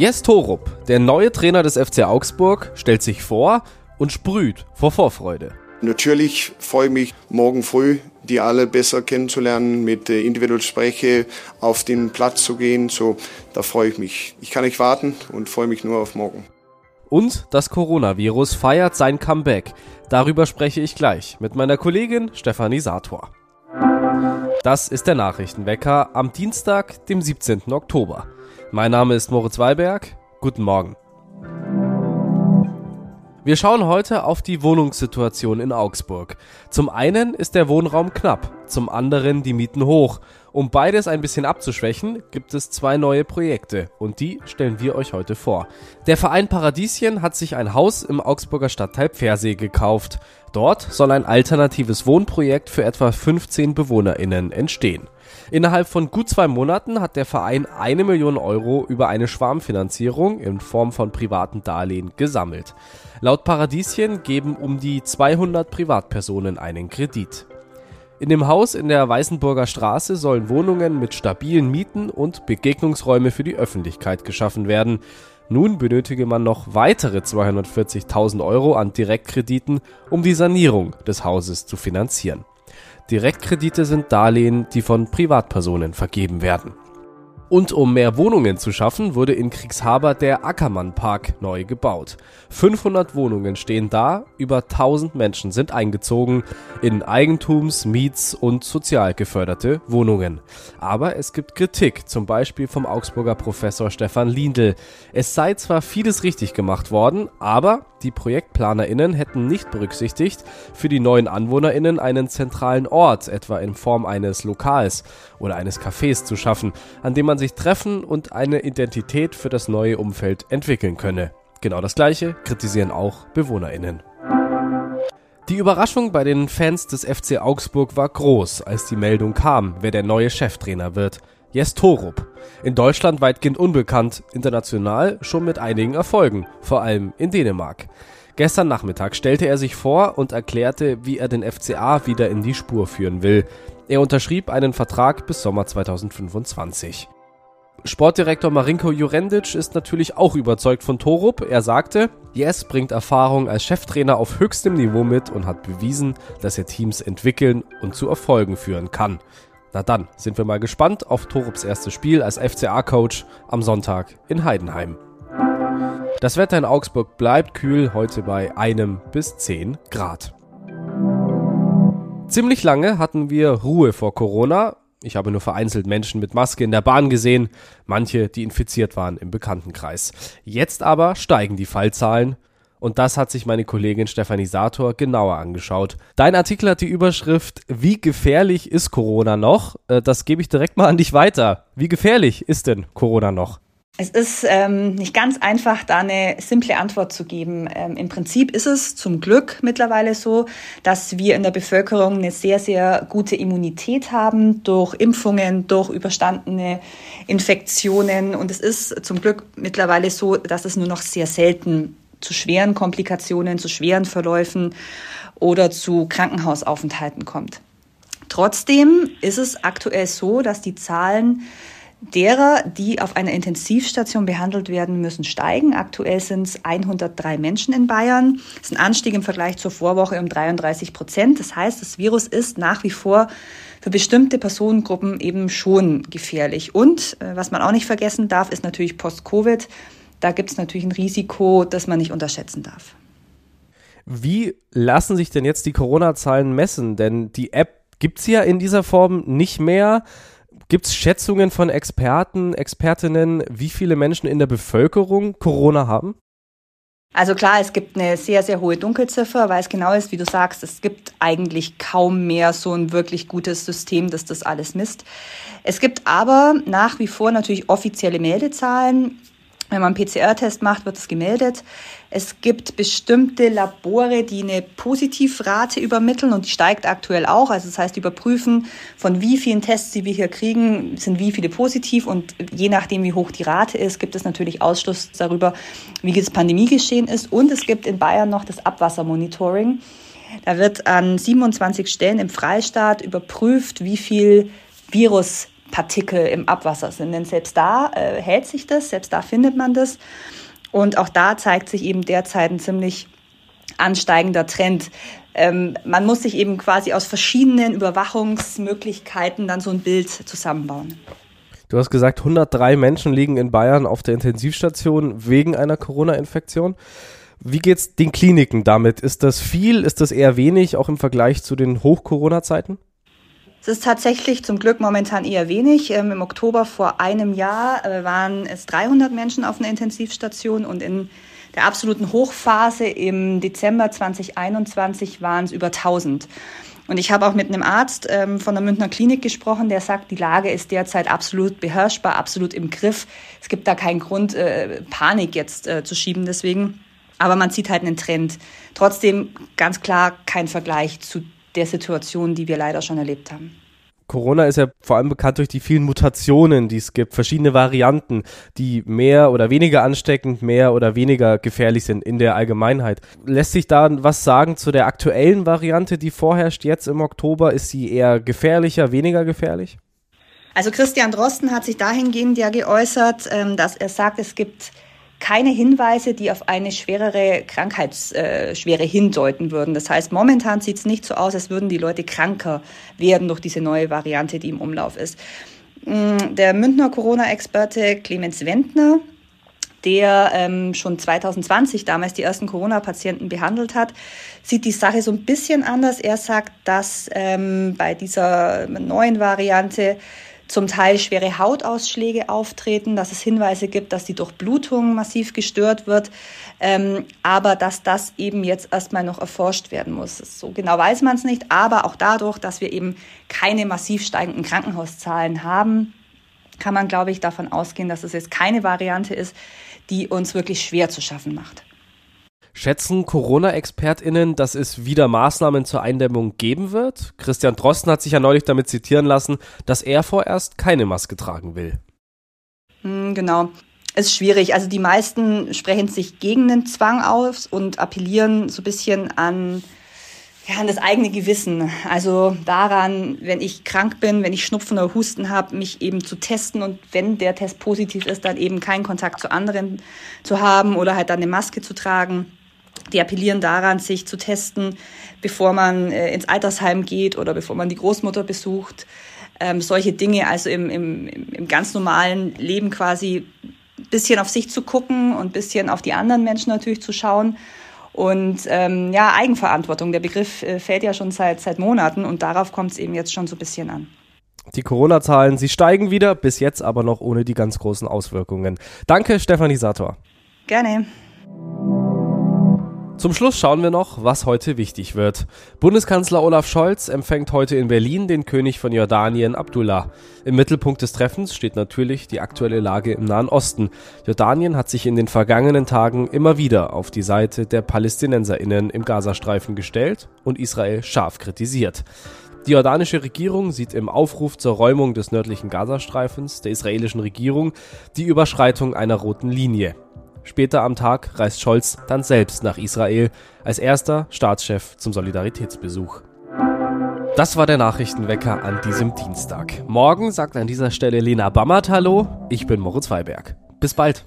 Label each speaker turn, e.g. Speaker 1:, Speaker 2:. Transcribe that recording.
Speaker 1: Jes Torup, der neue Trainer des FC Augsburg, stellt sich vor und sprüht vor Vorfreude.
Speaker 2: Natürlich freue ich mich morgen früh, die alle besser kennenzulernen, mit individuell Spreche auf den Platz zu gehen. So, da freue ich mich. Ich kann nicht warten und freue mich nur auf morgen.
Speaker 1: Und das Coronavirus feiert sein Comeback. Darüber spreche ich gleich mit meiner Kollegin Stefanie Sator. Das ist der Nachrichtenwecker am Dienstag, dem 17. Oktober. Mein Name ist Moritz Weiberg. Guten Morgen. Wir schauen heute auf die Wohnungssituation in Augsburg. Zum einen ist der Wohnraum knapp, zum anderen die Mieten hoch. Um beides ein bisschen abzuschwächen, gibt es zwei neue Projekte und die stellen wir euch heute vor. Der Verein Paradieschen hat sich ein Haus im Augsburger Stadtteil Pfersee gekauft. Dort soll ein alternatives Wohnprojekt für etwa 15 BewohnerInnen entstehen. Innerhalb von gut zwei Monaten hat der Verein eine Million Euro über eine Schwarmfinanzierung in Form von privaten Darlehen gesammelt. Laut Paradieschen geben um die 200 Privatpersonen einen Kredit. In dem Haus in der Weißenburger Straße sollen Wohnungen mit stabilen Mieten und Begegnungsräume für die Öffentlichkeit geschaffen werden. Nun benötige man noch weitere 240.000 Euro an Direktkrediten, um die Sanierung des Hauses zu finanzieren. Direktkredite sind Darlehen, die von Privatpersonen vergeben werden. Und um mehr Wohnungen zu schaffen, wurde in Kriegshaber der Ackermann Park neu gebaut. 500 Wohnungen stehen da, über 1000 Menschen sind eingezogen in Eigentums-, Miets- und sozial geförderte Wohnungen. Aber es gibt Kritik, zum Beispiel vom Augsburger Professor Stefan Lindl. Es sei zwar vieles richtig gemacht worden, aber die ProjektplanerInnen hätten nicht berücksichtigt, für die neuen AnwohnerInnen einen zentralen Ort, etwa in Form eines Lokals oder eines Cafés zu schaffen, an dem man sich treffen und eine Identität für das neue Umfeld entwickeln könne. Genau das gleiche kritisieren auch BewohnerInnen. Die Überraschung bei den Fans des FC Augsburg war groß, als die Meldung kam, wer der neue Cheftrainer wird. Jes Torup. In Deutschland weitgehend unbekannt, international schon mit einigen Erfolgen, vor allem in Dänemark. Gestern Nachmittag stellte er sich vor und erklärte, wie er den FCA wieder in die Spur führen will. Er unterschrieb einen Vertrag bis Sommer 2025. Sportdirektor Marinko Jurendic ist natürlich auch überzeugt von Torup. Er sagte, Yes bringt Erfahrung als Cheftrainer auf höchstem Niveau mit und hat bewiesen, dass er Teams entwickeln und zu Erfolgen führen kann. Na dann sind wir mal gespannt auf Torups erstes Spiel als FCA-Coach am Sonntag in Heidenheim. Das Wetter in Augsburg bleibt kühl, heute bei einem bis 10 Grad. Ziemlich lange hatten wir Ruhe vor Corona. Ich habe nur vereinzelt Menschen mit Maske in der Bahn gesehen, manche, die infiziert waren im Bekanntenkreis. Jetzt aber steigen die Fallzahlen und das hat sich meine Kollegin Stefanie Sator genauer angeschaut. Dein Artikel hat die Überschrift Wie gefährlich ist Corona noch? Äh, das gebe ich direkt mal an dich weiter. Wie gefährlich ist denn Corona noch?
Speaker 3: Es ist ähm, nicht ganz einfach, da eine simple Antwort zu geben. Ähm, Im Prinzip ist es zum Glück mittlerweile so, dass wir in der Bevölkerung eine sehr, sehr gute Immunität haben durch Impfungen, durch überstandene Infektionen. Und es ist zum Glück mittlerweile so, dass es nur noch sehr selten zu schweren Komplikationen, zu schweren Verläufen oder zu Krankenhausaufenthalten kommt. Trotzdem ist es aktuell so, dass die Zahlen derer, die auf einer Intensivstation behandelt werden müssen, steigen. Aktuell sind es 103 Menschen in Bayern. Das ist ein Anstieg im Vergleich zur Vorwoche um 33 Prozent. Das heißt, das Virus ist nach wie vor für bestimmte Personengruppen eben schon gefährlich. Und äh, was man auch nicht vergessen darf, ist natürlich Post-Covid da gibt es natürlich ein Risiko, das man nicht unterschätzen darf.
Speaker 1: Wie lassen sich denn jetzt die Corona-Zahlen messen? Denn die App gibt es ja in dieser Form nicht mehr. Gibt es Schätzungen von Experten, Expertinnen, wie viele Menschen in der Bevölkerung Corona haben?
Speaker 3: Also klar, es gibt eine sehr, sehr hohe Dunkelziffer, weil es genau ist, wie du sagst, es gibt eigentlich kaum mehr so ein wirklich gutes System, das das alles misst. Es gibt aber nach wie vor natürlich offizielle Meldezahlen. Wenn man einen PCR-Test macht, wird es gemeldet. Es gibt bestimmte Labore, die eine Positivrate übermitteln und die steigt aktuell auch. Also das heißt, überprüfen, von wie vielen Tests, die wir hier kriegen, sind wie viele positiv und je nachdem, wie hoch die Rate ist, gibt es natürlich Ausschluss darüber, wie das Pandemiegeschehen ist. Und es gibt in Bayern noch das Abwassermonitoring. Da wird an 27 Stellen im Freistaat überprüft, wie viel Virus Partikel im Abwasser sind. Denn selbst da äh, hält sich das, selbst da findet man das. Und auch da zeigt sich eben derzeit ein ziemlich ansteigender Trend. Ähm, man muss sich eben quasi aus verschiedenen Überwachungsmöglichkeiten dann so ein Bild zusammenbauen.
Speaker 1: Du hast gesagt, 103 Menschen liegen in Bayern auf der Intensivstation wegen einer Corona-Infektion. Wie geht's den Kliniken damit? Ist das viel? Ist das eher wenig, auch im Vergleich zu den Hoch-Corona-Zeiten?
Speaker 3: Es ist tatsächlich zum Glück momentan eher wenig. Ähm, Im Oktober vor einem Jahr äh, waren es 300 Menschen auf einer Intensivstation und in der absoluten Hochphase im Dezember 2021 waren es über 1000. Und ich habe auch mit einem Arzt ähm, von der Münchner Klinik gesprochen, der sagt, die Lage ist derzeit absolut beherrschbar, absolut im Griff. Es gibt da keinen Grund, äh, Panik jetzt äh, zu schieben deswegen. Aber man sieht halt einen Trend. Trotzdem ganz klar kein Vergleich zu der Situation, die wir leider schon erlebt haben.
Speaker 1: Corona ist ja vor allem bekannt durch die vielen Mutationen, die es gibt, verschiedene Varianten, die mehr oder weniger ansteckend, mehr oder weniger gefährlich sind in der Allgemeinheit. Lässt sich da was sagen zu der aktuellen Variante, die vorherrscht jetzt im Oktober? Ist sie eher gefährlicher, weniger gefährlich?
Speaker 3: Also Christian Drosten hat sich dahingehend ja geäußert, ähm, dass er sagt, es gibt keine Hinweise, die auf eine schwerere Krankheitsschwere äh, hindeuten würden. Das heißt, momentan sieht es nicht so aus, als würden die Leute kranker werden durch diese neue Variante, die im Umlauf ist. Mm, der Münchner Corona-Experte Clemens Wendner, der ähm, schon 2020 damals die ersten Corona-Patienten behandelt hat, sieht die Sache so ein bisschen anders. Er sagt, dass ähm, bei dieser neuen Variante zum Teil schwere Hautausschläge auftreten, dass es Hinweise gibt, dass die Durchblutung massiv gestört wird, ähm, aber dass das eben jetzt erstmal noch erforscht werden muss. So genau weiß man es nicht, aber auch dadurch, dass wir eben keine massiv steigenden Krankenhauszahlen haben, kann man, glaube ich, davon ausgehen, dass es jetzt keine Variante ist, die uns wirklich schwer zu schaffen macht.
Speaker 1: Schätzen Corona-ExpertInnen, dass es wieder Maßnahmen zur Eindämmung geben wird? Christian Drosten hat sich ja neulich damit zitieren lassen, dass er vorerst keine Maske tragen will.
Speaker 3: Hm, genau. Ist schwierig. Also die meisten sprechen sich gegen den Zwang aus und appellieren so ein bisschen an, ja, an das eigene Gewissen. Also daran, wenn ich krank bin, wenn ich Schnupfen oder Husten habe, mich eben zu testen und wenn der Test positiv ist, dann eben keinen Kontakt zu anderen zu haben oder halt dann eine Maske zu tragen. Die appellieren daran, sich zu testen, bevor man äh, ins Altersheim geht oder bevor man die Großmutter besucht. Ähm, solche Dinge, also im, im, im ganz normalen Leben quasi ein bisschen auf sich zu gucken und ein bisschen auf die anderen Menschen natürlich zu schauen. Und ähm, ja, Eigenverantwortung, der Begriff äh, fällt ja schon seit, seit Monaten und darauf kommt es eben jetzt schon so ein bisschen an.
Speaker 1: Die Corona-Zahlen, sie steigen wieder, bis jetzt aber noch ohne die ganz großen Auswirkungen. Danke, Stefanie Sator.
Speaker 3: Gerne.
Speaker 1: Zum Schluss schauen wir noch, was heute wichtig wird. Bundeskanzler Olaf Scholz empfängt heute in Berlin den König von Jordanien Abdullah. Im Mittelpunkt des Treffens steht natürlich die aktuelle Lage im Nahen Osten. Jordanien hat sich in den vergangenen Tagen immer wieder auf die Seite der Palästinenserinnen im Gazastreifen gestellt und Israel scharf kritisiert. Die jordanische Regierung sieht im Aufruf zur Räumung des nördlichen Gazastreifens der israelischen Regierung die Überschreitung einer roten Linie. Später am Tag reist Scholz dann selbst nach Israel als erster Staatschef zum Solidaritätsbesuch. Das war der Nachrichtenwecker an diesem Dienstag. Morgen sagt an dieser Stelle Lena Bammert Hallo. Ich bin Moritz Weiberg. Bis bald.